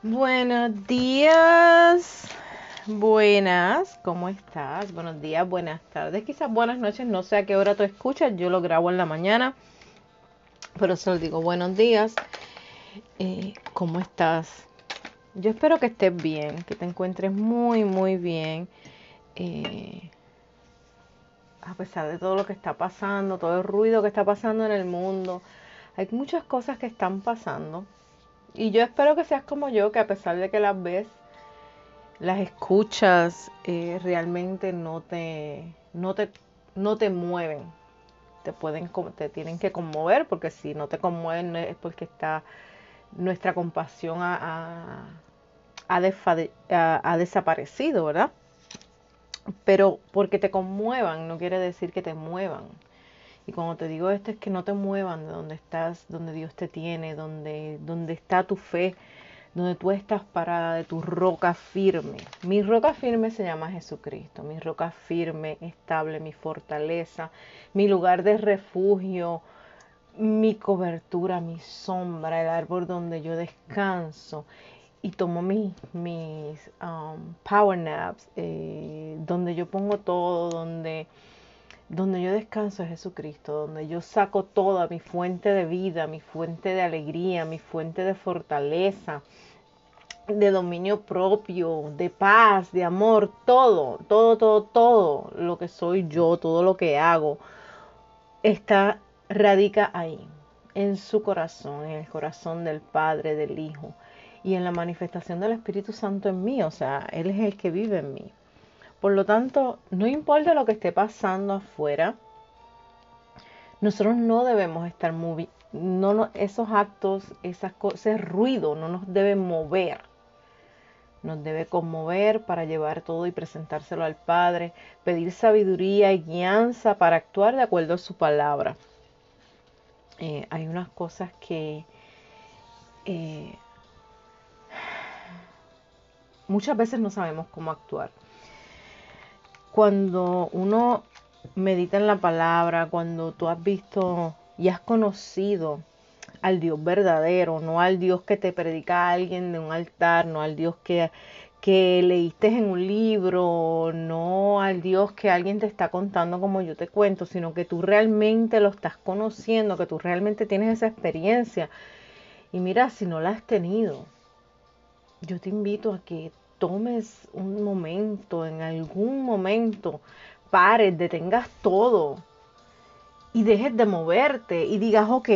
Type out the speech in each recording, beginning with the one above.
Buenos días, buenas, ¿cómo estás? Buenos días, buenas tardes, quizás buenas noches, no sé a qué hora tú escuchas, yo lo grabo en la mañana, pero solo digo buenos días, eh, ¿cómo estás? Yo espero que estés bien, que te encuentres muy, muy bien, eh, a pesar de todo lo que está pasando, todo el ruido que está pasando en el mundo, hay muchas cosas que están pasando y yo espero que seas como yo, que a pesar de que las ves, las escuchas, eh, realmente no te, no te, no te mueven. Te pueden, te tienen que conmover, porque si no te conmueven es porque está nuestra compasión ha, ha desaparecido, ¿verdad? Pero porque te conmuevan no quiere decir que te muevan. Y cuando te digo esto es que no te muevan de donde estás, donde Dios te tiene, donde, donde está tu fe, donde tú estás parada de tu roca firme. Mi roca firme se llama Jesucristo, mi roca firme, estable, mi fortaleza, mi lugar de refugio, mi cobertura, mi sombra, el árbol donde yo descanso. Y tomo mis, mis um, power naps, eh, donde yo pongo todo, donde donde yo descanso es Jesucristo, donde yo saco toda mi fuente de vida, mi fuente de alegría, mi fuente de fortaleza, de dominio propio, de paz, de amor, todo, todo, todo, todo lo que soy yo, todo lo que hago, está, radica ahí, en su corazón, en el corazón del Padre, del Hijo y en la manifestación del Espíritu Santo en mí, o sea, Él es el que vive en mí. Por lo tanto, no importa lo que esté pasando afuera, nosotros no debemos estar moviendo, no, esos actos, esas ese ruido no nos debe mover. Nos debe conmover para llevar todo y presentárselo al Padre, pedir sabiduría y guianza para actuar de acuerdo a su palabra. Eh, hay unas cosas que eh, muchas veces no sabemos cómo actuar cuando uno medita en la palabra, cuando tú has visto y has conocido al Dios verdadero, no al Dios que te predica alguien de un altar, no al Dios que, que leíste en un libro, no al Dios que alguien te está contando como yo te cuento, sino que tú realmente lo estás conociendo, que tú realmente tienes esa experiencia. Y mira, si no la has tenido, yo te invito a que tomes un momento, en algún momento, pares, detengas todo y dejes de moverte y digas, ok,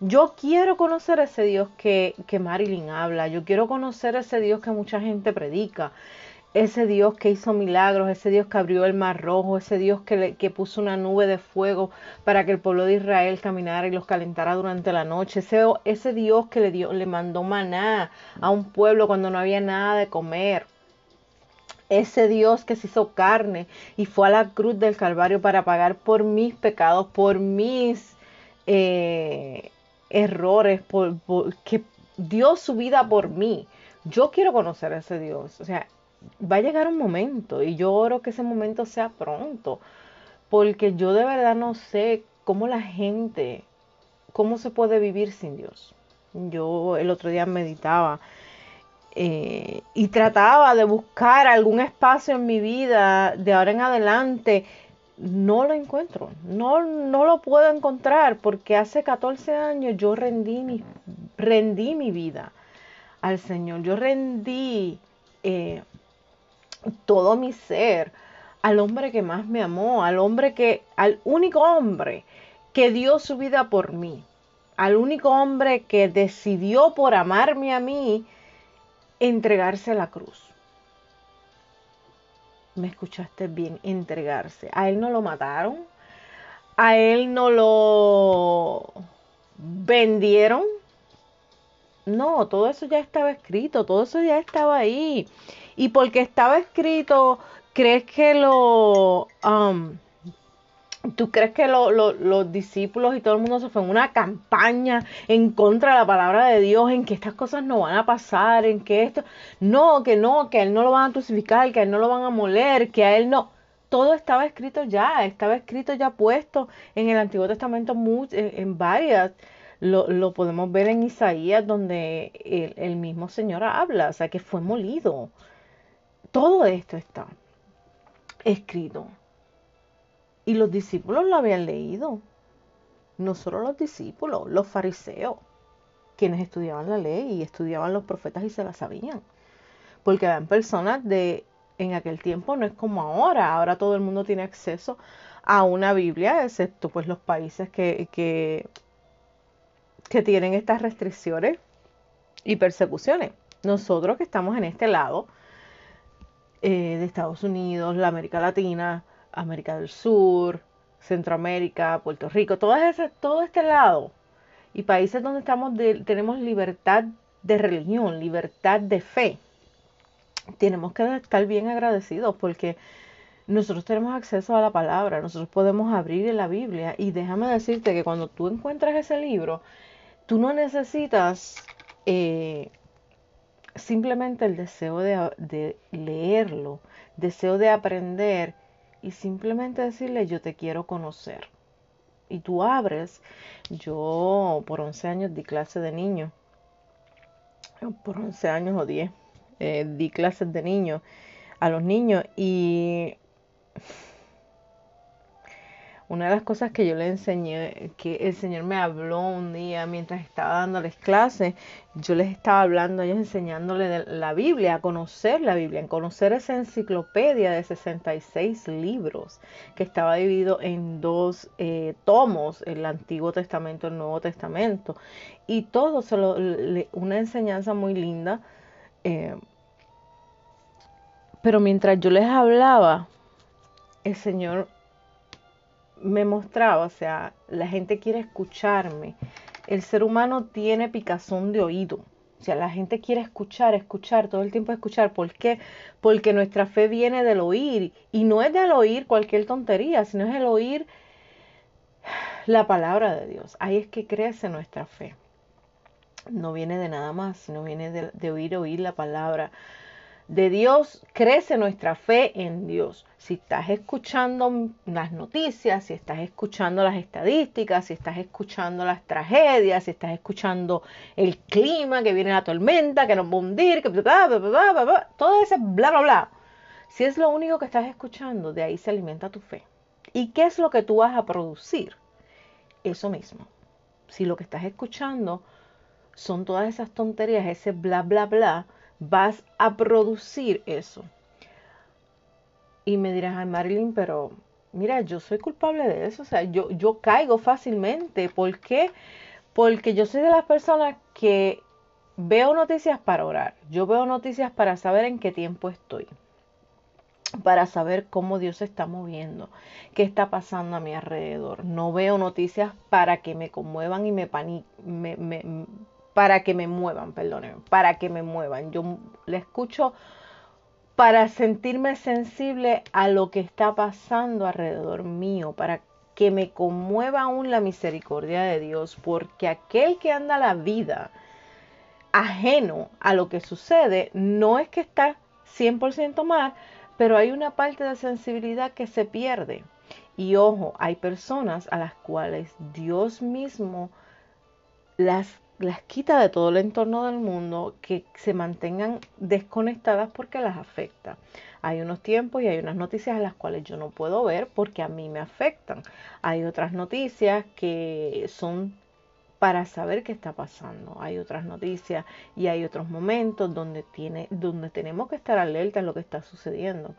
yo quiero conocer ese Dios que, que Marilyn habla, yo quiero conocer ese Dios que mucha gente predica, ese Dios que hizo milagros, ese Dios que abrió el mar rojo, ese Dios que, que, puso una nube de fuego para que el pueblo de Israel caminara y los calentara durante la noche, ese, ese Dios que le, dio, le mandó maná a un pueblo cuando no había nada de comer, ese Dios que se hizo carne y fue a la cruz del Calvario para pagar por mis pecados, por mis eh, errores, por, por, que dio su vida por mí. Yo quiero conocer a ese Dios. O sea, va a llegar un momento y yo oro que ese momento sea pronto, porque yo de verdad no sé cómo la gente, cómo se puede vivir sin Dios. Yo el otro día meditaba eh, y trataba de buscar algún espacio en mi vida de ahora en adelante. No lo encuentro, no, no lo puedo encontrar porque hace 14 años yo rendí mi, rendí mi vida al Señor, yo rendí eh, todo mi ser al hombre que más me amó, al hombre que, al único hombre que dio su vida por mí, al único hombre que decidió por amarme a mí entregarse a la cruz. Me escuchaste bien, entregarse. A él no lo mataron, a él no lo vendieron. No, todo eso ya estaba escrito, todo eso ya estaba ahí y porque estaba escrito, ¿crees que lo... Um, ¿Tú crees que los discípulos y todo el mundo se fue en una campaña en contra de la palabra de Dios, en que estas cosas no van a pasar, en que esto, no, que no, que a él no lo van a crucificar, que a él no lo van a moler, que a él no, todo estaba escrito ya, estaba escrito ya puesto en el Antiguo Testamento en varias Lo, podemos ver en Isaías, donde el mismo Señor habla, o sea, que fue molido. Todo esto está escrito. Y los discípulos lo habían leído. No solo los discípulos, los fariseos, quienes estudiaban la ley y estudiaban los profetas y se la sabían. Porque eran personas de, en aquel tiempo no es como ahora, ahora todo el mundo tiene acceso a una Biblia, excepto pues los países que, que, tienen estas restricciones y persecuciones. Nosotros que estamos en este lado eh, de Estados Unidos, la América Latina, América del Sur, Centroamérica, Puerto Rico, todo, ese, todo este lado y países donde estamos tenemos libertad de religión, libertad de fe. Tenemos que estar bien agradecidos porque nosotros tenemos acceso a la palabra, nosotros podemos abrir la Biblia y déjame decirte que cuando tú encuentras ese libro, tú no necesitas eh, simplemente el deseo de, de leerlo, deseo de aprender y simplemente decirle yo te quiero conocer. Y tú abres, yo por 11 años di clase de niños, por 11 años o 10, eh, di clases de niños a los niños y una de las cosas que yo le enseñé, que el Señor me habló un día mientras estaba dándoles clases, yo les estaba hablando ellos, enseñándoles la Biblia, a conocer la Biblia, a conocer esa enciclopedia de 66 libros que estaba dividido en dos eh, tomos, el Antiguo Testamento, el Nuevo Testamento, y todo, se una enseñanza muy linda. Eh, pero mientras yo les hablaba, el Señor me mostraba, o sea, la gente quiere escucharme. El ser humano tiene picazón de oído. O sea, la gente quiere escuchar, escuchar, todo el tiempo escuchar. ¿Por qué? Porque nuestra fe viene del oír. Y no es del oír cualquier tontería, sino es el oír la palabra de Dios. Ahí es que crece nuestra fe. No viene de nada más, sino viene de, de oír, oír la palabra de Dios, crece nuestra fe en Dios. Si estás escuchando las noticias, si estás escuchando las estadísticas, si estás escuchando las tragedias, si estás escuchando el clima, que viene la tormenta, que nos va a hundir, que bla, bla, bla, bla, todo ese bla, bla, bla. Si es lo único que estás escuchando, de ahí se alimenta tu fe. ¿Y qué es lo que tú vas a producir? Eso mismo. Si lo que estás escuchando son todas esas tonterías, ese bla, bla, bla, vas a producir eso. Y me dirás, ay Marilyn, pero mira, yo soy culpable de eso, o sea, yo, yo caigo fácilmente. ¿Por qué? Porque yo soy de las personas que veo noticias para orar, yo veo noticias para saber en qué tiempo estoy, para saber cómo Dios se está moviendo, qué está pasando a mi alrededor. No veo noticias para que me conmuevan y me, me, me, para que me muevan, perdónenme, para que me muevan. Yo le escucho para sentirme sensible a lo que está pasando alrededor mío, para que me conmueva aún la misericordia de Dios, porque aquel que anda la vida ajeno a lo que sucede, no es que está 100% mal, pero hay una parte de sensibilidad que se pierde. Y ojo, hay personas a las cuales Dios mismo las las quita de todo el entorno del mundo, que se mantengan desconectadas porque las afecta. Hay unos tiempos y hay unas noticias a las cuales yo no puedo ver porque a mí me afectan. Hay otras noticias que son para saber qué está pasando. Hay otras noticias y hay otros momentos donde, tiene, donde tenemos que estar alerta a lo que está sucediendo.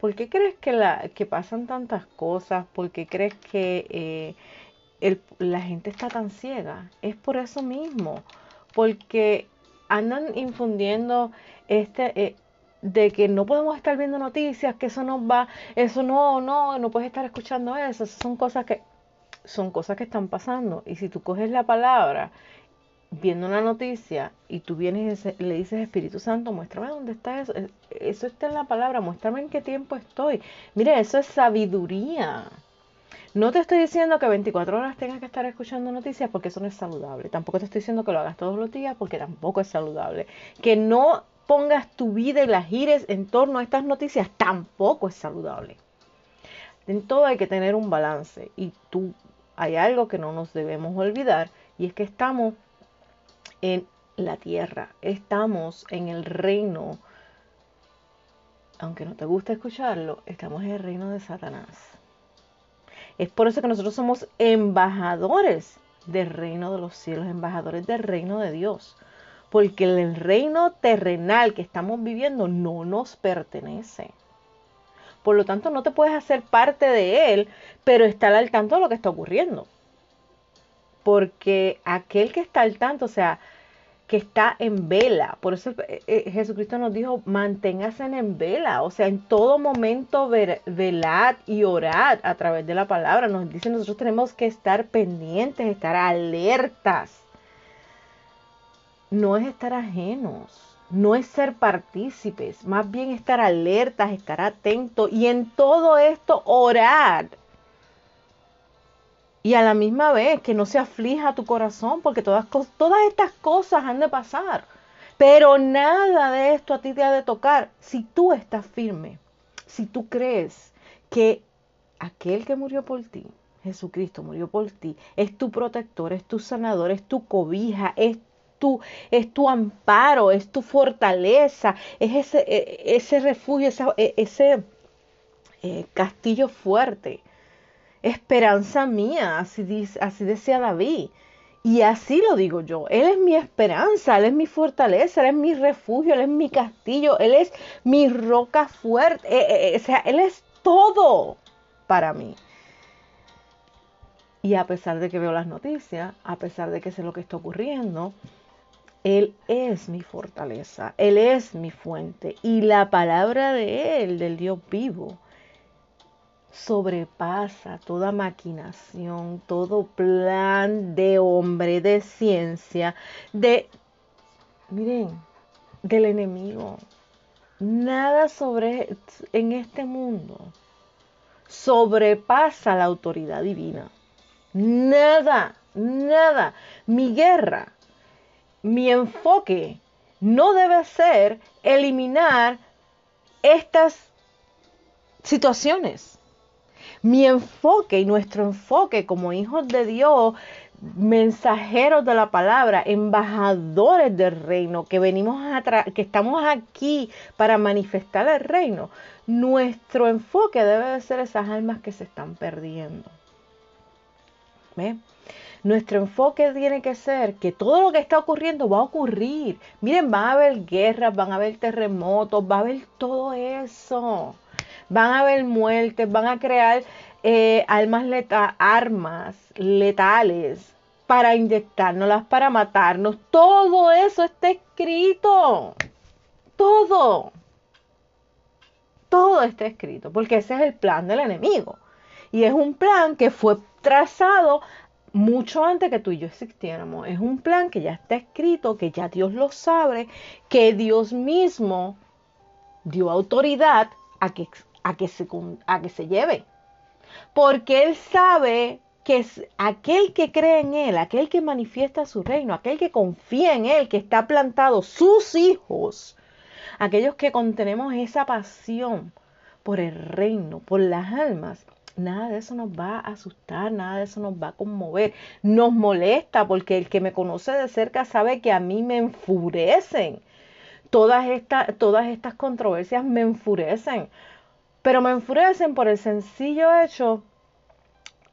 ¿Por qué crees que, la, que pasan tantas cosas? ¿Por qué crees que... Eh, la gente está tan ciega. Es por eso mismo, porque andan infundiendo este eh, de que no podemos estar viendo noticias, que eso no va, eso no, no, no puedes estar escuchando eso. son cosas que son cosas que están pasando. Y si tú coges la palabra viendo una noticia y tú vienes y le dices Espíritu Santo, muéstrame dónde está eso. Eso está en la palabra, muéstrame en qué tiempo estoy. Mire, eso es sabiduría. No te estoy diciendo que 24 horas tengas que estar escuchando noticias porque eso no es saludable. Tampoco te estoy diciendo que lo hagas todos los días porque tampoco es saludable. Que no pongas tu vida y la gires en torno a estas noticias tampoco es saludable. En todo hay que tener un balance y tú hay algo que no nos debemos olvidar Y es que estamos en la tierra, estamos en el reino, aunque no te guste escucharlo, estamos en el reino de Satanás. Es por eso que nosotros somos embajadores del reino de los cielos, embajadores del reino de Dios. Porque el reino terrenal que estamos viviendo no nos pertenece. Por lo tanto, no te puedes hacer parte de él, pero estar al tanto de lo que está ocurriendo. Porque aquel que está al tanto, o sea, que está en vela. Por eso eh, eh, Jesucristo nos dijo, manténgase en vela. O sea, en todo momento velad y orad a través de la palabra. Nos dice, nosotros tenemos que estar pendientes, estar alertas. No es estar ajenos, no es ser partícipes, más bien estar alertas, estar atentos y en todo esto orar y a la misma vez que no se aflija tu corazón, porque todas, todas estas cosas han de pasar. Pero nada de esto a ti te ha de tocar si tú estás firme, si tú crees que aquel que murió por ti, Jesucristo murió por ti, es tu protector, es tu sanador, es tu cobija, es tu, es tu amparo, es tu fortaleza, es ese, e, ese refugio, e, ese, eh, castillo fuerte esperanza mía, así, dice, decía David. Y así lo digo yo, Él es mi esperanza, Él es mi fortaleza, Él es mi refugio, Él es mi castillo, Él es mi roca fuerte, eh, eh, eh, o sea, Él es todo para mí. Y a pesar de que veo las noticias, a pesar de que sé lo que está ocurriendo, Él es mi fortaleza, Él es mi fuente. Y la palabra de Él, del Dios vivo, sobrepasa toda maquinación, todo plan de hombre, de ciencia, de, miren, del enemigo. Nada sobre en este mundo sobrepasa la autoridad divina. Nada, nada. Mi guerra, mi enfoque no debe ser eliminar estas situaciones mi enfoque y nuestro enfoque como hijos de Dios, mensajeros de la palabra, embajadores del reino, que venimos a que estamos aquí para manifestar el reino, nuestro enfoque debe de ser esas almas que se están perdiendo. Nuestro enfoque tiene que ser que todo lo que está ocurriendo va a ocurrir. Miren, van a haber guerras, van a haber terremotos, va a haber todo eso van a haber muertes, van a crear eh, armas, armas letales para inyectárnoslas, para matarnos. Todo eso está escrito. Todo. Todo está escrito, porque ese es el plan del enemigo. Y es un plan que fue trazado mucho antes que tú y yo existiéramos. Es un plan que ya está escrito, que ya Dios lo sabe, que Dios mismo dio autoridad a que a que se, a que se lleve. Porque Él sabe que es aquel que cree en Él, aquel que manifiesta su reino, aquel que confía en Él, que está plantado, sus hijos, aquellos que contenemos esa pasión por el reino, por las almas, nada de eso nos va a asustar, nada de eso nos va a conmover, nos molesta porque el que me conoce de cerca sabe que a mí me enfurecen. Todas, todas estas controversias me enfurecen pero me enfurecen por el sencillo hecho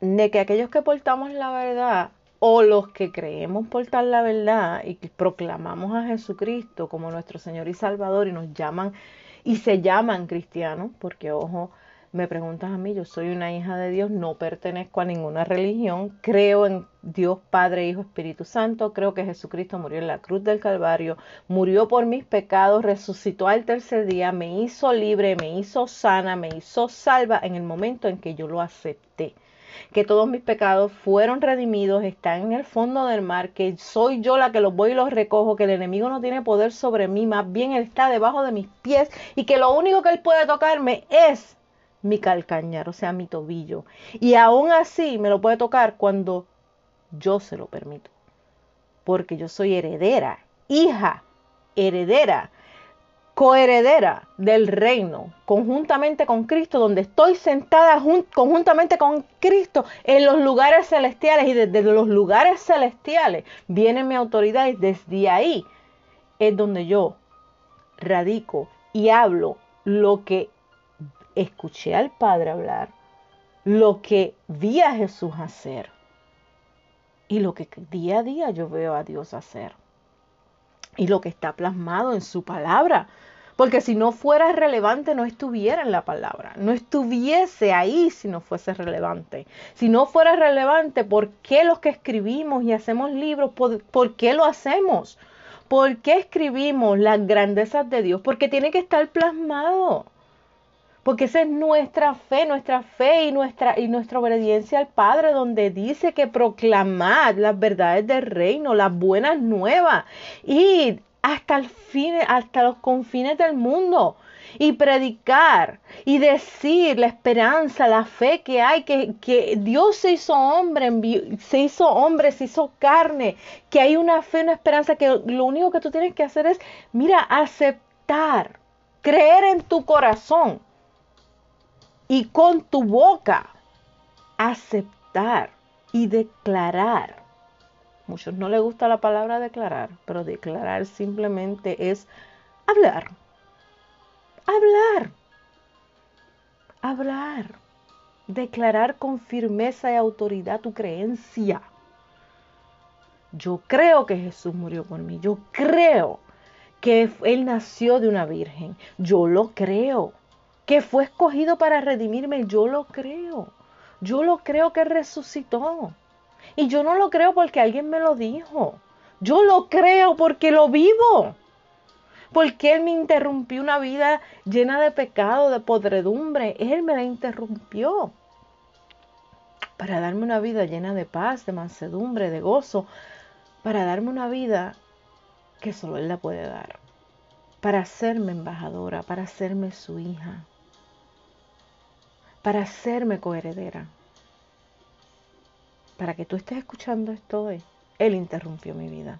de que aquellos que portamos la verdad o los que creemos portar la verdad y que proclamamos a Jesucristo como nuestro Señor y Salvador y nos llaman y se llaman cristianos, porque ojo, me preguntas a mí, yo soy una hija de Dios, no pertenezco a ninguna religión, creo en Dios Padre, Hijo, Espíritu Santo, creo que Jesucristo murió en la cruz del Calvario, murió por mis pecados, resucitó al tercer día, me hizo libre, me hizo sana, me hizo salva en el momento en que yo lo acepté. Que todos mis pecados fueron redimidos, están en el fondo del mar, que soy yo la que los voy y los recojo, que el enemigo no tiene poder sobre mí, más bien él está debajo de mis pies y que lo único que él puede tocarme es mi calcañar, o sea, mi tobillo. Y aún así me lo puede tocar cuando yo se lo permito. Porque yo soy heredera, hija, heredera, coheredera del reino, conjuntamente con Cristo, donde estoy sentada conjuntamente con Cristo en los lugares celestiales y desde los lugares celestiales viene mi autoridad y desde ahí es donde yo radico y hablo lo que escuché al Padre hablar, lo que vi a Jesús hacer y lo que día a día yo veo a Dios hacer y lo que está plasmado en su palabra. Porque si no fuera relevante, no estuviera en la palabra, no estuviese ahí si no fuese relevante. Si no fuera relevante, ¿por qué los que escribimos y hacemos libros, por, qué lo hacemos? ¿Por qué escribimos las grandezas de Dios? Porque tiene que estar plasmado porque esa es nuestra fe, nuestra fe y nuestra, y nuestra obediencia al Padre, donde dice que proclamad las verdades del reino, las buenas nuevas, y hasta el fin, hasta los confines del mundo. Y predicar y decir la esperanza, la fe que hay, que, que, Dios se hizo hombre, se hizo hombre, se hizo carne, que hay una fe, una esperanza, que lo único que tú tienes que hacer es, mira, aceptar, creer en tu corazón y con tu boca aceptar y declarar. Muchos no les gusta la palabra declarar, pero declarar simplemente es hablar. Hablar. Hablar. Declarar con firmeza y autoridad tu creencia. Yo creo que Jesús murió por mí. Yo creo que Él nació de una virgen. Yo lo creo que fue escogido para redimirme, yo lo creo. Yo lo creo que resucitó. Y yo no lo creo porque alguien me lo dijo. Yo lo creo porque lo vivo. Porque Él me interrumpió una vida llena de pecado, de podredumbre. Él me la interrumpió. Para darme una vida llena de paz, de mansedumbre, de gozo. Para darme una vida que solo Él la puede dar. Para hacerme embajadora, para hacerme su hija para hacerme coheredera. Para que tú estés escuchando esto hoy, Él interrumpió mi vida.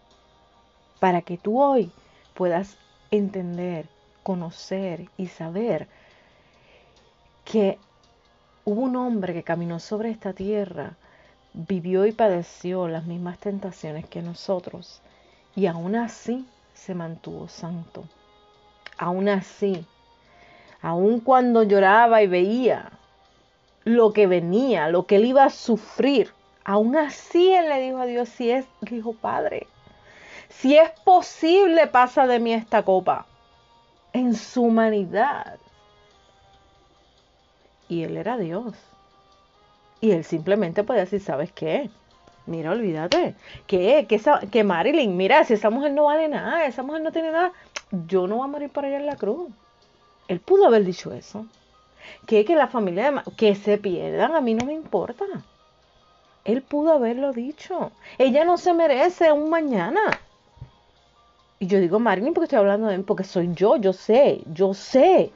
Para que tú hoy puedas entender, conocer y saber que hubo un hombre que caminó sobre esta tierra, vivió y padeció las mismas tentaciones que nosotros y aún así se mantuvo santo. Aún así, aun cuando lloraba y veía lo que venía, lo que él iba a sufrir. Aún así él le dijo a Dios, si es, dijo Padre, si es posible, pasa de mí esta copa. En su humanidad. Y él era Dios. Y él simplemente podía decir, ¿sabes qué? Mira, olvídate. ¿Qué? Que, que Marilyn, mira, si esa mujer no vale nada, esa mujer no tiene nada, yo no voy a morir por allá en la cruz. Él pudo haber dicho eso que, que la familia de que se pierdan, a mí no me importa. Él pudo haberlo dicho. Ella no se merece un mañana. Y yo digo Marilyn porque estoy hablando de él, porque soy yo, yo sé, yo sé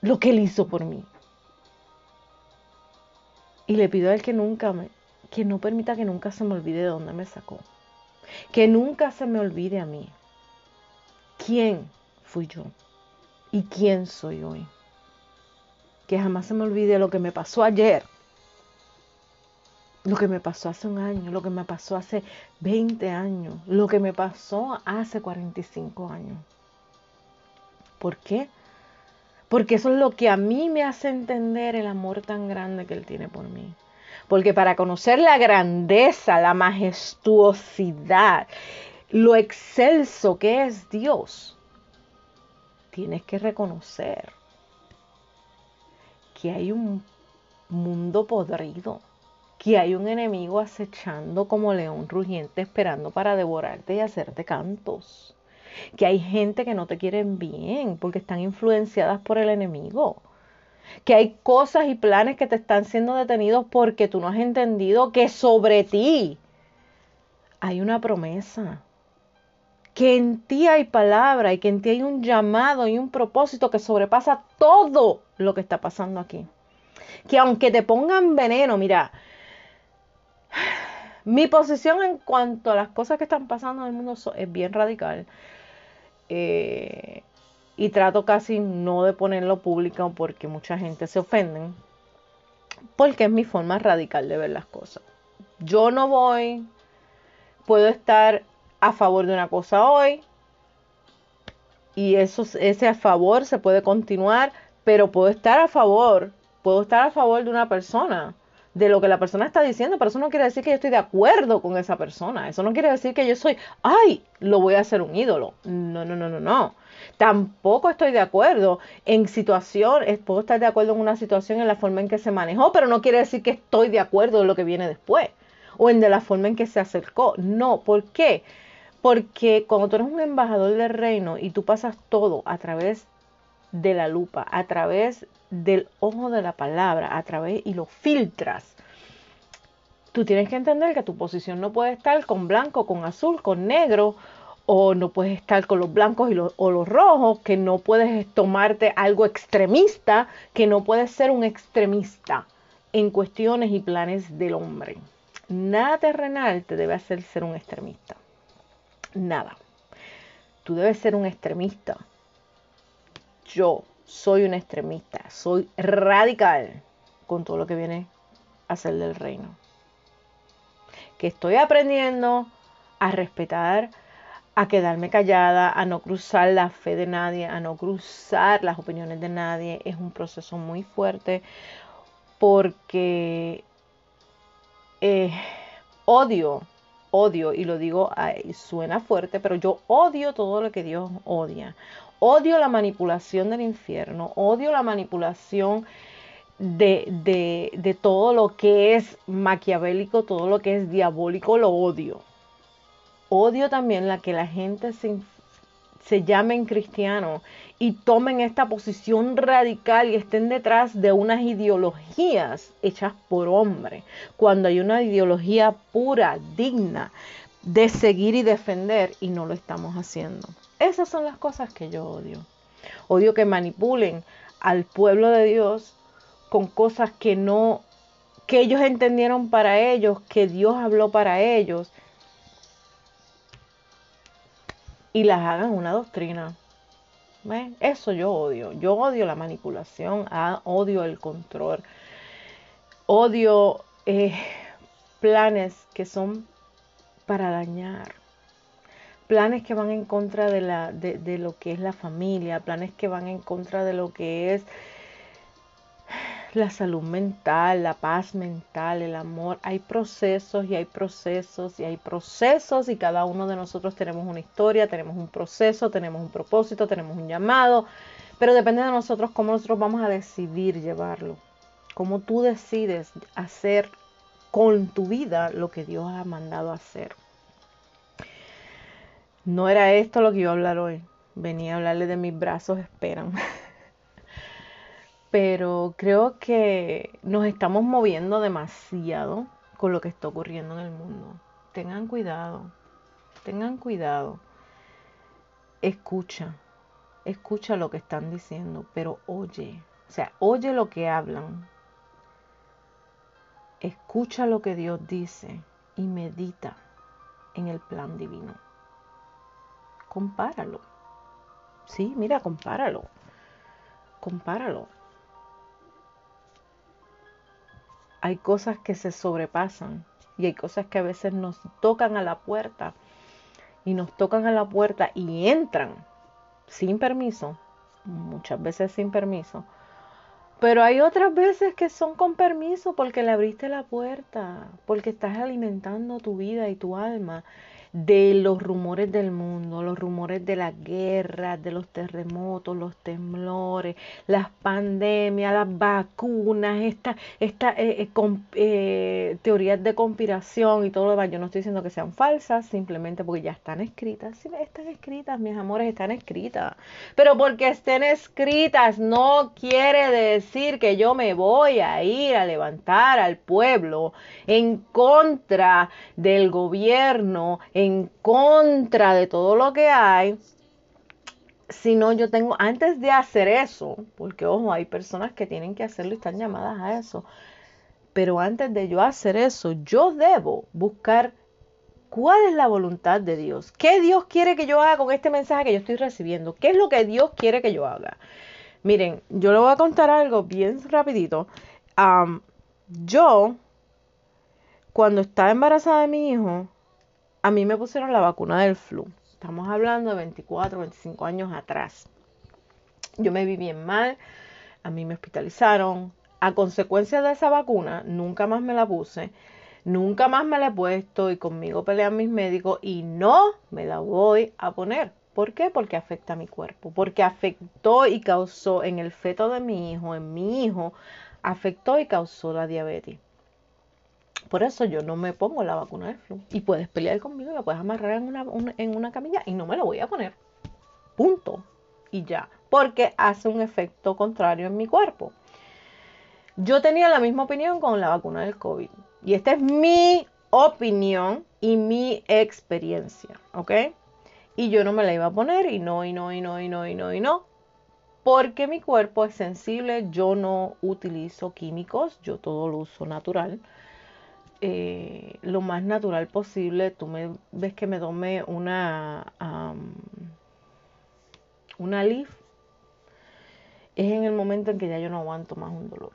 lo que él hizo por mí. Y le pido a él que nunca me, que no permita que nunca se me olvide de dónde me sacó. Que nunca se me olvide a mí. ¿Quién fui yo? ¿Y quién soy hoy? Que jamás se me olvide lo que me pasó ayer, lo que me pasó hace un año, lo que me pasó hace 20 años, lo que me pasó hace 45 años. ¿Por qué? Porque eso es lo que a mí me hace entender el amor tan grande que Él tiene por mí. Porque para conocer la grandeza, la majestuosidad, lo excelso que es Dios, tienes que reconocer que hay un mundo podrido, que hay un enemigo acechando como león rugiente esperando para devorarte y hacerte cantos, que hay gente que no te quieren bien porque están influenciadas por el enemigo, que hay cosas y planes que te están siendo detenidos porque tú no has entendido que sobre ti hay una promesa, que en ti hay palabra y que en ti hay un llamado y un propósito que sobrepasa todo lo que está pasando aquí. Que aunque te pongan veneno, mira, mi posición en cuanto a las cosas que están pasando en el mundo es bien radical. Eh, y trato casi no de ponerlo público porque mucha gente se ofende, porque es mi forma radical de ver las cosas. Yo no voy, puedo estar a favor de una cosa hoy y eso, ese a favor se puede continuar, pero puedo estar a favor, puedo estar a favor de una persona de lo que la persona está diciendo, pero eso no quiere decir que yo estoy de acuerdo con esa persona. Eso no quiere decir que yo soy, ay, lo voy a hacer un ídolo. No, no, no, no, no. Tampoco estoy de acuerdo en situación, puedo estar de acuerdo en una situación en la forma en que se manejó, pero no quiere decir que estoy de acuerdo en lo que viene después o en de la forma en que se acercó. No, ¿por qué? Porque cuando tú eres un embajador del reino y tú pasas todo a través de la lupa, a través del ojo de la palabra, a través y lo filtras. Tú tienes que entender que tu posición no puede estar con blanco, con azul, con negro, o no puedes estar con los blancos o los rojos, que no puedes tomarte algo extremista, que no puedes ser un extremista en cuestiones y planes del hombre. Nada terrenal te debe hacer ser un extremista. Nada. Tú debes ser un extremista yo soy un extremista, soy radical con todo lo que viene a ser del reino. Que estoy aprendiendo a respetar, a quedarme callada, a no cruzar la fe de nadie, a no cruzar las opiniones de nadie. Es un proceso muy fuerte porque eh, odio, odio, y lo digo, suena fuerte, pero yo odio todo lo que Dios odia. Odio la manipulación del infierno, odio la manipulación de, de, todo lo que es maquiavélico, todo lo que es diabólico, lo odio. Odio también la que la gente se, se llamen cristianos y tomen esta posición radical y estén detrás de unas ideologías hechas por hombres, cuando hay una ideología pura, digna de seguir y defender y no lo estamos haciendo. Esas son las cosas que yo odio. Odio que manipulen al pueblo de Dios con cosas que no, que ellos entendieron para ellos, que Dios habló para ellos, y las hagan una doctrina. Eso yo odio. Yo odio la manipulación, ah, odio el control, odio eh, planes que son para dañar planes que van en contra de, la, de, lo que es la familia, planes que van en contra de lo que es la salud mental, la paz mental, el amor. Hay procesos y hay procesos y hay procesos y cada uno de nosotros tenemos una historia, tenemos un proceso, tenemos un propósito, tenemos un llamado, pero depende de nosotros cómo nosotros vamos a decidir llevarlo, cómo tú decides hacer con tu vida lo que Dios ha mandado hacer. No era esto lo que iba a hablar hoy. Venía a hablarle de mis brazos esperan. Pero creo que nos estamos moviendo demasiado con lo que está ocurriendo en el mundo. Tengan cuidado. Tengan cuidado. Escucha. Escucha lo que están diciendo, pero oye. O sea, oye lo que hablan. Escucha lo que Dios dice y medita en el plan divino compáralo. Sí, mira, compáralo. Compáralo. Hay cosas que se sobrepasan y hay cosas que a veces nos tocan a la puerta y nos tocan a la puerta y entran sin permiso, muchas veces sin permiso. Pero hay otras veces que son con permiso porque le abriste la puerta, porque estás alimentando tu vida y tu alma de los rumores del mundo, los rumores de la guerra, de los terremotos, los temblores, las pandemias, las vacunas, estas esta, eh, eh, eh, teorías de conspiración y todo lo demás. Yo no estoy diciendo que sean falsas, simplemente porque ya están escritas. Sí, están escritas, mis amores, están escritas. Pero porque estén escritas no quiere decir que yo me voy a ir a levantar al pueblo en contra del gobierno, contra de todo lo que hay, sino yo tengo, antes de hacer eso, porque ojo, hay personas que tienen que hacerlo y están llamadas a eso, pero antes de yo hacer eso, yo debo buscar ¿Cuál es la voluntad de Dios? ¿Qué Dios quiere que yo haga con este mensaje que yo estoy recibiendo? ¿Qué es lo que Dios quiere que yo haga? Miren, yo le voy a contar algo bien rapidito. yo, cuando estaba embarazada de mi hijo, a mí me pusieron la vacuna del flu. Estamos hablando de 24, 25 años atrás. Yo me vi bien mal, a mí me hospitalizaron. A consecuencia de esa vacuna, nunca más me la puse, nunca más me la he puesto y conmigo pelean mis médicos y no me la voy a poner. ¿Por qué? Porque afecta a mi cuerpo, porque afectó y causó en el feto de mi hijo, en mi hijo, afectó y causó la diabetes. Por eso yo no me pongo la vacuna del flu. Y puedes pelear conmigo, me puedes amarrar en una, en una camilla y no me la voy a poner. Punto. Y ya. Porque hace un efecto contrario en mi cuerpo. Yo tenía la misma opinión con la vacuna del COVID. Y esta es mi opinión y mi experiencia. ¿Ok? Y yo no me la iba a poner y no, y no, y no, y no, y no, y no. Porque mi cuerpo es sensible, yo no utilizo químicos, yo todo lo uso natural. Eh, lo más natural posible. Tú me ves que me tome una, una leaf. Es en el momento en que ya yo no aguanto más un dolor.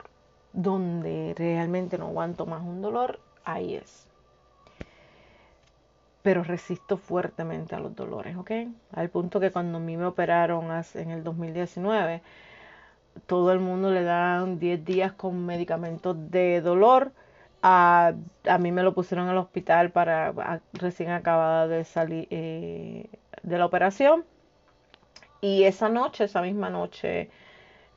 Donde realmente no aguanto más un dolor, ahí es. Pero resisto fuertemente a los dolores, ¿ok? Al punto que cuando a mí me operaron en el 2019, todo el mundo le dan 10 días con medicamentos de dolor a, mí me lo pusieron en el hospital para recién acabada de salir eh, de la operación. Y esa noche, esa misma noche,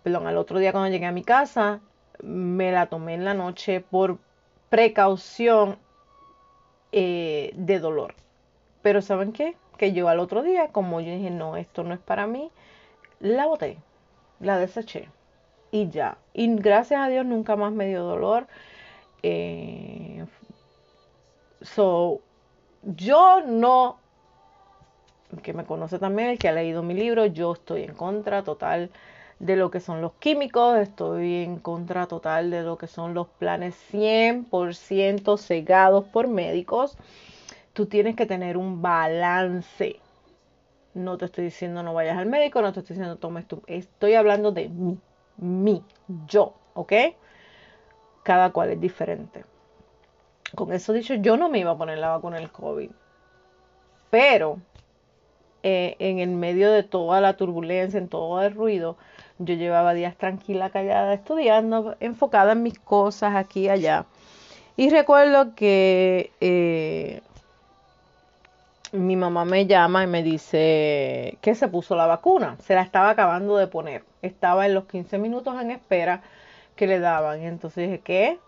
perdón, al otro día cuando llegué a mi casa, me la tomé en la noche por precaución eh, de dolor. Pero ¿saben qué? Que yo al otro día, como yo dije, no, esto no es para mí, la boté, la deseché y ya. Y gracias a Dios nunca más me dio dolor. Eh, so, yo no, que me conoce también, el que ha leído mi libro, yo estoy en contra total de lo que son los químicos, estoy en contra total de lo que son los planes 100% cegados por médicos. Tú tienes que tener un balance. No te estoy diciendo no vayas al médico, no te estoy diciendo tomes tú. Estoy hablando de mí, mí, yo, ¿ok? Cada cual es diferente. Con eso dicho, yo no me iba a poner la vacuna del COVID. Pero eh, en el medio de toda la turbulencia, en todo el ruido, yo llevaba días tranquila, callada, estudiando, enfocada en mis cosas aquí y allá. Y recuerdo que eh, mi mamá me llama y me dice que se puso la vacuna. Se la estaba acabando de poner. Estaba en los 15 minutos en espera que le daban. Entonces dije, ¿qué?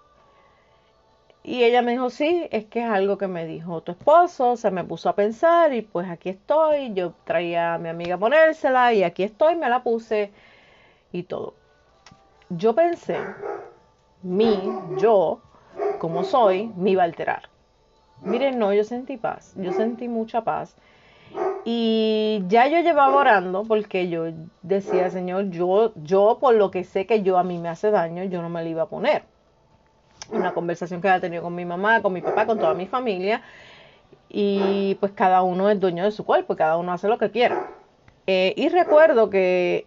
Y ella me dijo, sí, es que es algo que me dijo tu esposo, se me puso a pensar y pues aquí estoy, yo traía a mi amiga a ponérsela y aquí estoy, me la puse y todo. Yo pensé, mi, yo, como soy, me iba a alterar. Miren, no, yo sentí paz, yo sentí mucha paz y ya yo llevaba orando porque yo decía, Señor, yo, yo por lo que sé que yo a mí me hace daño, yo no me lo iba a poner. Una conversación que había tenido con mi mamá, con mi papá, con toda mi familia. Y pues cada uno es dueño de su cuerpo, cada uno hace lo que quiera. Eh, y recuerdo que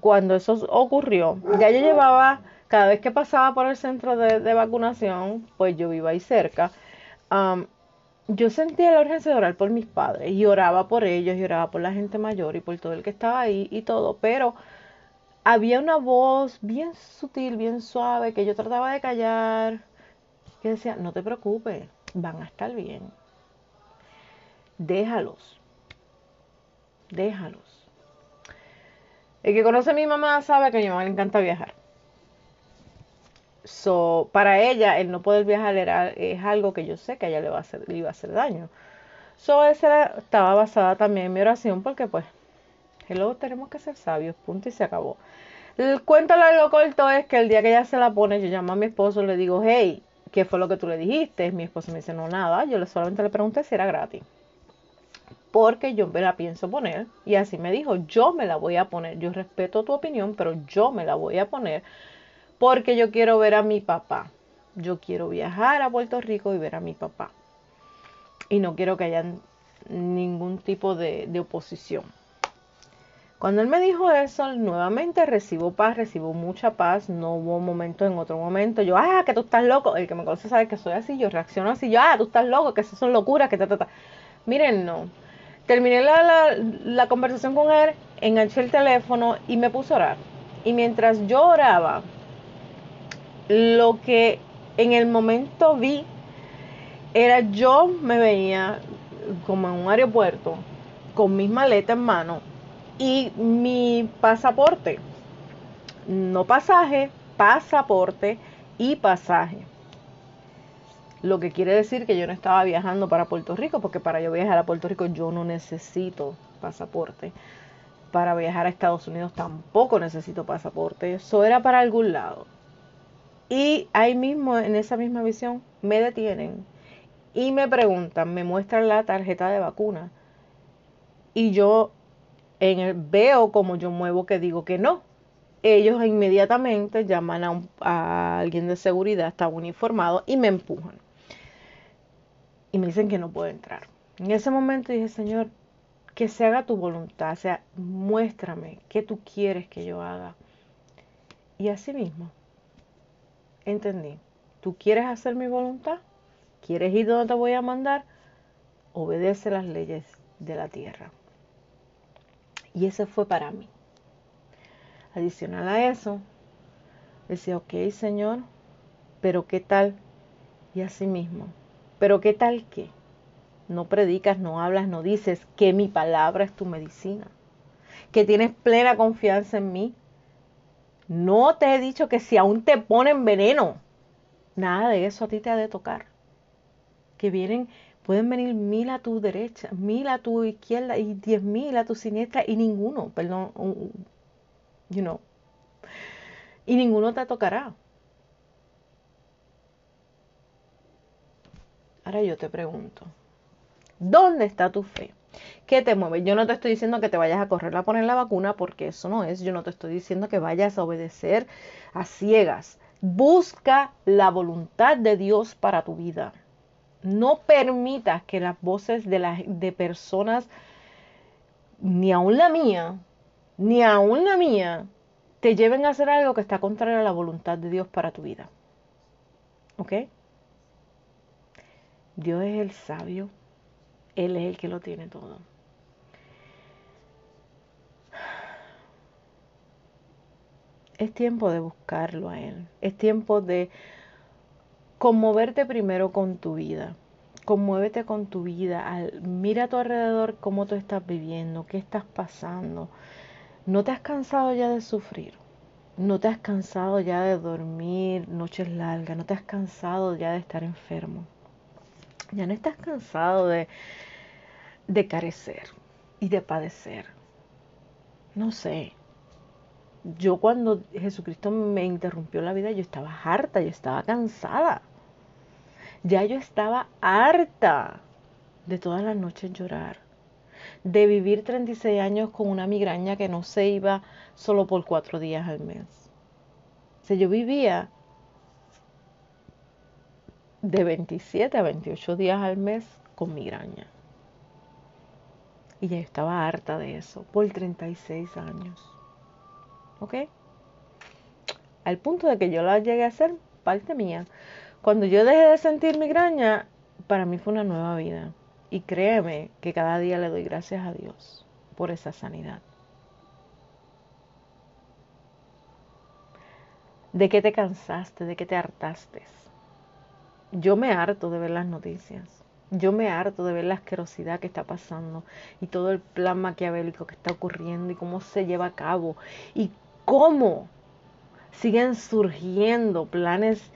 cuando eso ocurrió, ya yo llevaba, cada vez que pasaba por el centro de, vacunación, pues yo vivo ahí cerca, yo sentía la urgencia de orar por mis padres y oraba por ellos y oraba por la gente mayor y por todo el que estaba ahí y todo, pero había una voz bien sutil, bien suave que yo trataba de callar, que decía, no te preocupes, van a estar bien. Déjalos, déjalos. El que conoce a mi mamá sabe que a mi mamá le encanta viajar. So, para ella, el no poder viajar era, es algo que yo sé que a ella le, va a hacer, le iba a hacer daño. So, esa estaba basada también en mi oración porque, pues, hello, tenemos que ser sabios, punto y se acabó. El cuento largo corto es que el día que ella se la pone, yo llamo a mi esposo le digo, hey, ¿qué fue lo que tú le dijiste? Mi esposo me dice, no, nada, yo solamente le pregunté si era gratis. Porque yo me la pienso poner y así me dijo, yo me la voy a poner. Yo respeto tu opinión, pero yo me la voy a poner porque yo quiero ver a mi papá. Yo quiero viajar a Puerto Rico y ver a mi papá. y no quiero que haya ningún tipo de, oposición. Cuando él me dijo eso, nuevamente recibo paz, recibo mucha paz, no hubo momento en otro momento, yo, ah, que tú estás loco, el que me conoce sabe que soy así, yo reacciono así, yo, ah, tú estás loco, que esas son locuras, que ta, ta, ta. Miren, no. Terminé la, la, conversación con él, enganché el teléfono y me puse a orar. Y mientras yo oraba, lo que en el momento vi era yo me veía como en un aeropuerto con mis maletas en mano y mi pasaporte. No pasaje, pasaporte y pasaje. Lo que quiere decir que yo no estaba viajando para Puerto Rico, porque para yo viajar a Puerto Rico yo no necesito pasaporte. Para viajar a Estados Unidos tampoco necesito pasaporte. Eso era para algún lado. Y ahí mismo, en esa misma visión, me detienen y me preguntan, me muestran la tarjeta de vacuna. Y yo en el, veo como yo muevo que digo que no. Ellos inmediatamente llaman a, alguien de seguridad, está uniformado, y me empujan. Y me dicen que no puedo entrar. En ese momento dije, Señor, que se haga tu voluntad, o sea, muéstrame qué tú quieres que yo haga. Y así mismo, entendí, tú quieres hacer mi voluntad, quieres ir donde te voy a mandar, obedece las leyes de la tierra. Y ese fue para mí. Adicional a eso, decía, ok, Señor, pero ¿qué tal? Y así mismo, pero ¿qué tal qué? No predicas, no hablas, no dices que mi palabra es tu medicina, que tienes plena confianza en mí. No te he dicho que si aún te ponen veneno, nada de eso a ti te ha de tocar. Que vienen Pueden venir mil a tu derecha, mil a tu izquierda y diez mil a tu siniestra y ninguno, perdón, you know, y ninguno te tocará. Ahora yo te pregunto, ¿dónde está tu fe? ¿Qué te mueve? Yo no te estoy diciendo que te vayas a correr a poner la vacuna porque eso no es. Yo no te estoy diciendo que vayas a obedecer a ciegas. Busca la voluntad de Dios para tu vida. No permitas que las voces de, las de personas, ni aún la mía, ni aún la mía, te lleven a hacer algo que está contrario a la voluntad de Dios para tu vida. ¿Ok? Dios es el sabio. Él es el que lo tiene todo. Es tiempo de buscarlo a Él. Es tiempo de conmoverte primero con tu vida. Conmuévete con tu vida. mira a tu alrededor cómo tú estás viviendo, qué estás pasando. ¿No te has cansado ya de sufrir? ¿No te has cansado ya de dormir noches largas? ¿No te has cansado ya de estar enfermo? Ya no estás cansado de, de carecer y de padecer. No sé, yo cuando Jesucristo me interrumpió la vida, yo estaba harta, yo estaba cansada. Ya yo estaba harta de todas las noches llorar, de vivir 36 años con una migraña que no se iba solo por cuatro días al mes. O sea, yo vivía de 27 a 28 días al mes con migraña. Y ya estaba harta de eso por 36 años. ¿Ok? Al punto de que yo la llegué a ser parte mía. Cuando yo dejé de sentir migraña, para mí fue una nueva vida. Y créeme que cada día le doy gracias a Dios por esa sanidad. ¿De qué te cansaste? ¿De qué te hartaste? Yo me harto de ver las noticias. Yo me harto de ver la asquerosidad que está pasando y todo el plan maquiavélico que está ocurriendo y cómo se lleva a cabo y cómo siguen surgiendo planes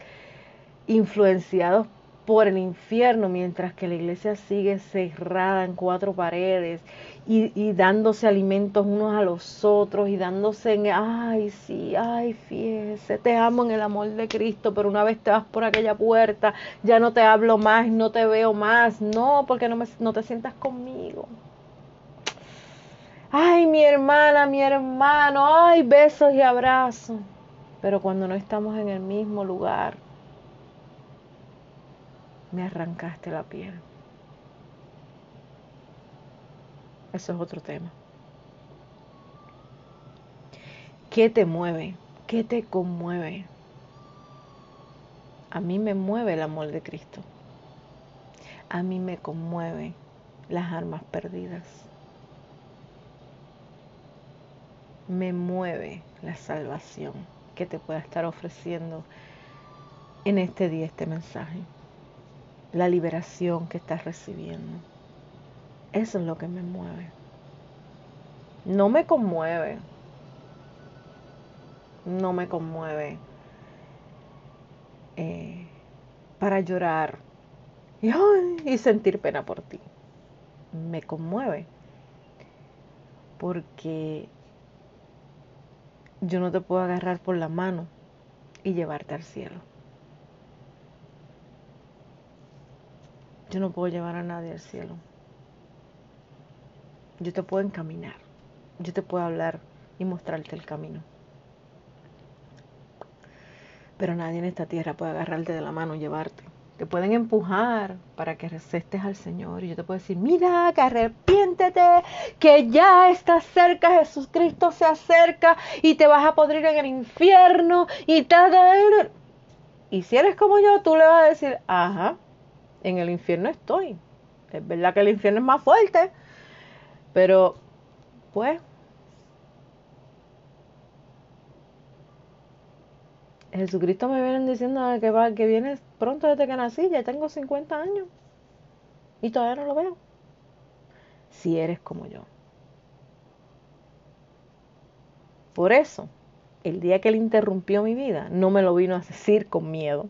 influenciados por el infierno, mientras que la iglesia sigue cerrada en cuatro paredes y, dándose alimentos unos a los otros y dándose en, ay, sí, ay, fíjese, te amo en el amor de Cristo, pero una vez te vas por aquella puerta, ya no te hablo más, no te veo más, no, porque no, me, no te sientas conmigo. Ay, mi hermana, mi hermano, ay, besos y abrazos. Pero cuando no estamos en el mismo lugar, me arrancaste la piel. Eso es otro tema. ¿Qué te mueve? ¿Qué te conmueve? A mí me mueve el amor de Cristo. A mí me conmueve las armas perdidas. Me mueve la salvación que te pueda estar ofreciendo en este día este mensaje. La liberación que estás recibiendo. Eso es lo que me mueve. No me conmueve. No me conmueve. Eh, para llorar y, sentir pena por ti. Me conmueve. Porque yo no te puedo agarrar por la mano y llevarte al cielo. Yo no puedo llevar a nadie al cielo. Yo te puedo encaminar. Yo te puedo hablar y mostrarte el camino. Pero nadie en esta tierra puede agarrarte de la mano y llevarte. Te pueden empujar para que recestes al Señor. Y yo te puedo decir, mira, que arrepiéntete, que ya está cerca, Jesucristo se acerca y te vas a podrir en el infierno y tal. Y si eres como yo, tú le vas a decir, ajá, en el infierno estoy. Es verdad que el infierno es más fuerte, pero, pues, Jesucristo me viene diciendo que, va, que viene pronto desde que nací, ya tengo 50 años y todavía no lo veo. Si eres como yo. Por eso, el día que él interrumpió mi vida, no me lo vino a decir con miedo,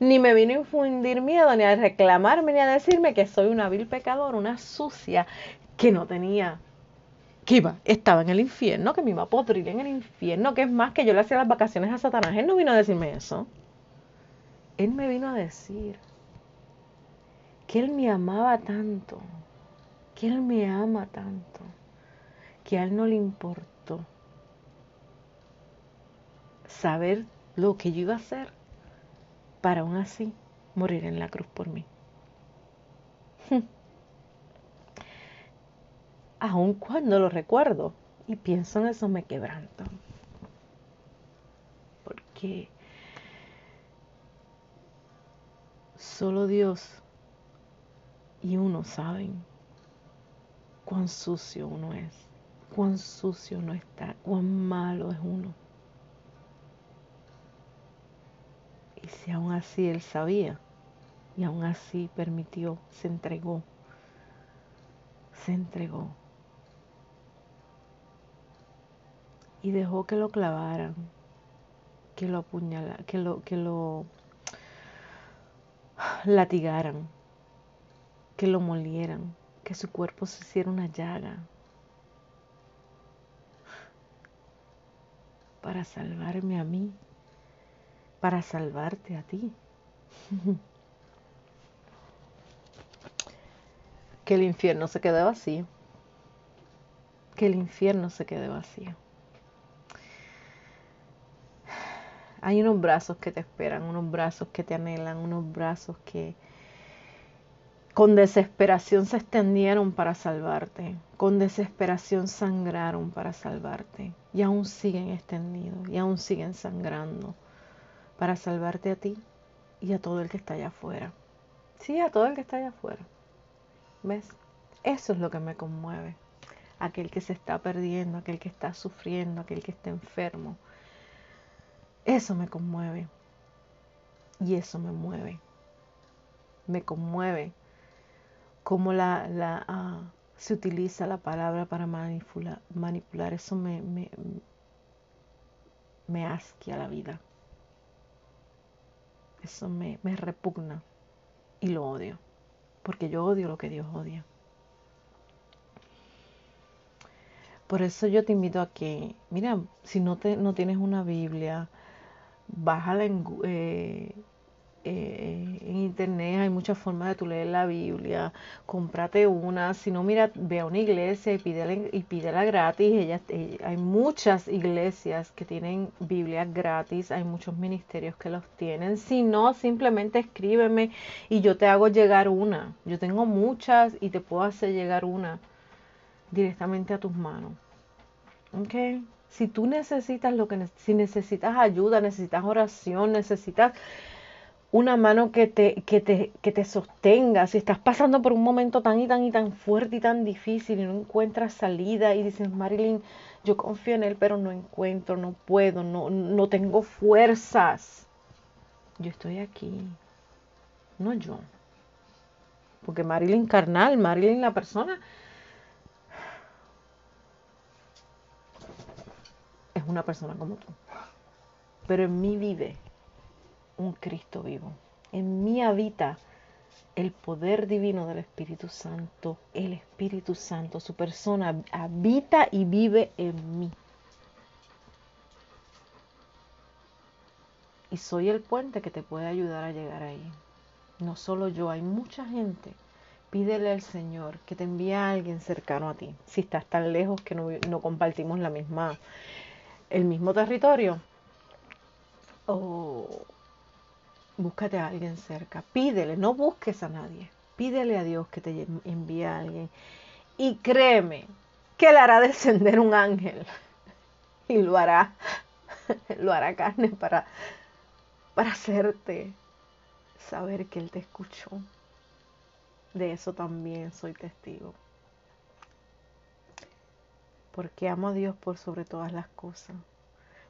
ni me vino a infundir miedo, ni a reclamarme, ni a decirme que soy una vil pecadora, una sucia, que no tenía, que iba, estaba en el infierno, que me iba a podrir en el infierno, que es más que yo le hacía las vacaciones a Satanás. Él no vino a decirme eso. Él me vino a decir que Él me amaba tanto, que Él me ama tanto, que a Él no le importó saber lo que yo iba a hacer para aún así morir en la cruz por mí. aun cuando lo recuerdo y pienso en eso me quebranto. Porque solo Dios y uno saben cuán sucio uno es, cuán sucio uno está, cuán malo es uno. Y si aún así Él sabía y aún así permitió, se entregó, se entregó. Y dejó que lo clavaran, que lo apuñalaran, que lo, que lo latigaran, que lo molieran, que su cuerpo se hiciera una llaga para salvarme a mí, para salvarte a ti. que el infierno se quede vacío, que el infierno se quede vacío. hay unos brazos que te esperan, unos brazos que te anhelan, unos brazos que con desesperación se extendieron para salvarte, con desesperación sangraron para salvarte y aún siguen extendidos y aún siguen sangrando para salvarte a ti y a todo el que está allá afuera. Sí, a todo el que está allá afuera. ¿Ves? Eso es lo que me conmueve. Aquel que se está perdiendo, aquel que está sufriendo, aquel que está enfermo, eso me conmueve. Y eso me mueve. Me conmueve cómo la, la ah, se utiliza la palabra para manipular. Eso me, me, me asquia la vida. Eso me, repugna y lo odio. Porque yo odio lo que Dios odia. Por eso yo te invito a que, mira, si no, te, no tienes una Biblia, bájala en, eh, eh, en internet, hay muchas formas de tu leer la Biblia, cómprate una, si no, mira, ve a una iglesia y pídela, y pídela gratis, eh, hay muchas iglesias que tienen Biblias gratis, hay muchos ministerios que los tienen, si no, simplemente escríbeme y yo te hago llegar una, yo tengo muchas y te puedo hacer llegar una. directamente a tus manos. ¿Ok? Si tú necesitas lo que si necesitas ayuda, necesitas oración, necesitas una mano que te, que te, que te sostenga, si estás pasando por un momento tan y tan y tan fuerte y tan difícil y no encuentras salida y dices, Marilyn, yo confío en él, pero no encuentro, no puedo, no, no tengo fuerzas. Yo estoy aquí, no yo. Porque Marilyn carnal, Marilyn la persona, es una persona como tú. Pero en mí vive un Cristo vivo. En mí habita el poder divino del Espíritu Santo. El Espíritu Santo, su persona, habita y vive en mí. Y soy el puente que te puede ayudar a llegar ahí. No solo yo, hay mucha gente. Pídele al Señor que te envíe a alguien cercano a ti. Si estás tan lejos que no, compartimos la misma, el mismo territorio. O búscate a alguien cerca. Pídele, no busques a nadie. Pídele a Dios que te envíe a alguien. Y créeme que le hará descender un ángel. Y lo hará, lo hará carne para, para hacerte saber que Él te escuchó. De eso también soy testigo. Porque amo a Dios por sobre todas las cosas.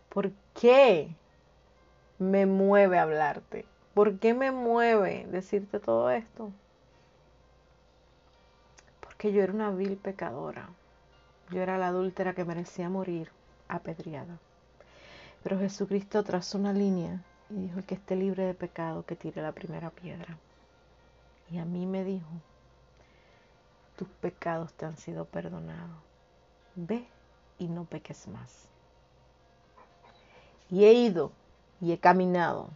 ¿Por qué me mueve hablarte? ¿Por qué me mueve decirte todo esto? Porque yo era una vil pecadora. Yo era la adúltera que merecía morir apedreada. Pero Jesucristo trazó una línea y dijo, que esté libre de pecado, que tire la primera piedra. Y a mí me dijo, tus pecados te han sido perdonados. Ve y no peques más. Y he ido y he caminado.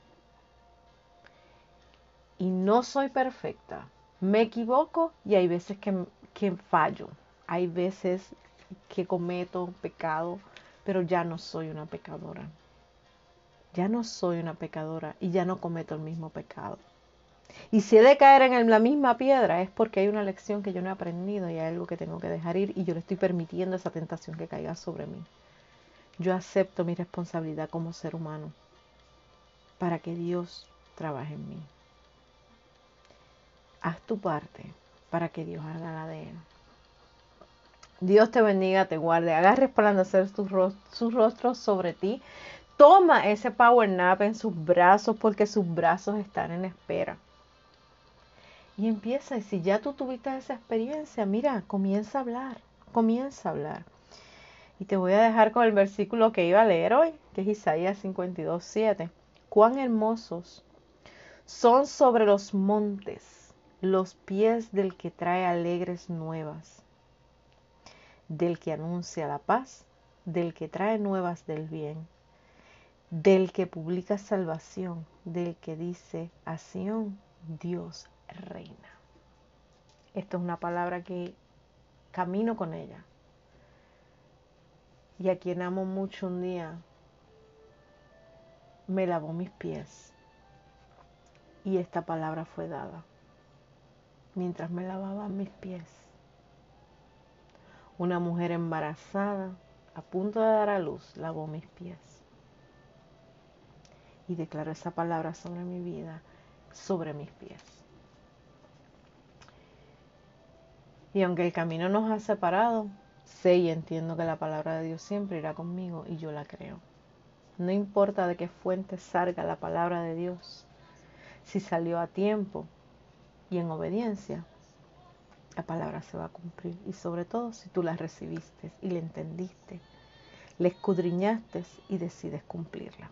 Y no soy perfecta. Me equivoco y hay veces que, que fallo. Hay veces que cometo pecado, pero ya no soy una pecadora ya no soy una pecadora y ya no cometo el mismo pecado. Y si he de caer en la misma piedra es porque hay una lección que yo no he aprendido y hay algo que tengo que dejar ir y yo le estoy permitiendo esa tentación que caiga sobre mí. Yo acepto mi responsabilidad como ser humano para que Dios trabaje en mí. Haz tu parte para que Dios haga la de Él. Dios te bendiga, te guarde, haga resplandecer sus rostros sobre ti, toma ese power nap en sus brazos porque sus brazos están en espera. Y empieza, y si ya tú tuviste esa experiencia, mira, comienza a hablar, comienza a hablar. Y te voy a dejar con el versículo que iba a leer hoy, que es Isaías 52, 7. Cuán hermosos son sobre los montes los pies del que trae alegres nuevas, del que anuncia la paz, del que trae nuevas del bien del que publica salvación, del que dice a Dios reina. Esto es una palabra que camino con ella. Y a quien amo mucho un día, me lavó mis pies. Y esta palabra fue dada mientras me lavaba mis pies. Una mujer embarazada, a punto de dar a luz, lavó mis pies y declaro esa palabra sobre mi vida, sobre mis pies. Y aunque el camino nos ha separado, sé y entiendo que la palabra de Dios siempre irá conmigo y yo la creo. No importa de qué fuente salga la palabra de Dios, si salió a tiempo y en obediencia, la palabra se va a cumplir. Y sobre todo si tú la recibiste y la entendiste, la escudriñaste y decides cumplirla.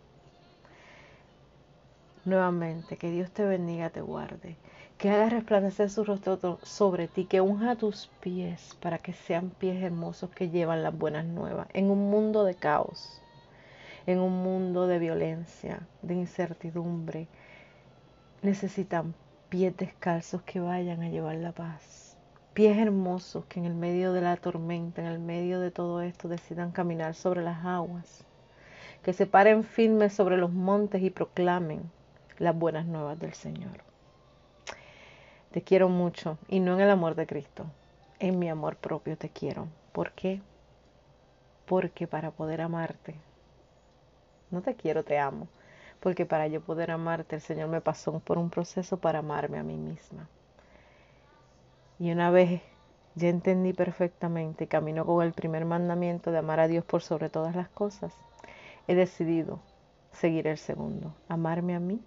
Nuevamente, que Dios te bendiga, te guarde, que haga resplandecer su rostro sobre ti, que unja tus pies para que sean pies hermosos que llevan las buenas nuevas en un mundo de caos, en un mundo de violencia, de incertidumbre. Necesitan pies descalzos que vayan a llevar la paz. Pies hermosos que en el medio de la tormenta, en el medio de todo esto, decidan caminar sobre las aguas. Que se paren firmes sobre los montes y proclamen las buenas nuevas del Señor. Te quiero mucho y no en el amor de Cristo, en mi amor propio te quiero. ¿Por qué? Porque para poder amarte, no te quiero, te amo. Porque para yo poder amarte, el Señor me pasó por un proceso para amarme a mí misma. Y una vez ya entendí perfectamente, camino con el primer mandamiento de amar a Dios por sobre todas las cosas, he decidido seguir el segundo, amarme a mí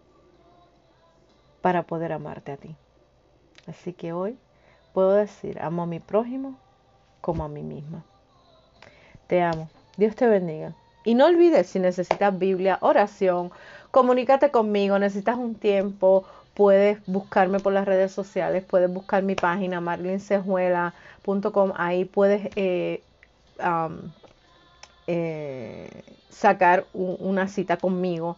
para poder amarte a ti. Así que hoy puedo decir, amo a mi prójimo como a mí misma. Te amo. Dios te bendiga. Y no olvides, si necesitas Biblia, oración, comunícate conmigo, necesitas un tiempo, puedes buscarme por las redes sociales, puedes buscar mi página marlincejuela.com, ahí puedes eh, eh, sacar una cita conmigo.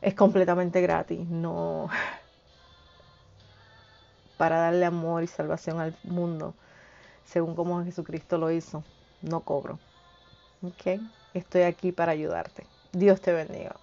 Es completamente gratis, no para darle amor y salvación al mundo, según como Jesucristo lo hizo, no cobro. ¿Ok? Estoy aquí para ayudarte. Dios te bendiga.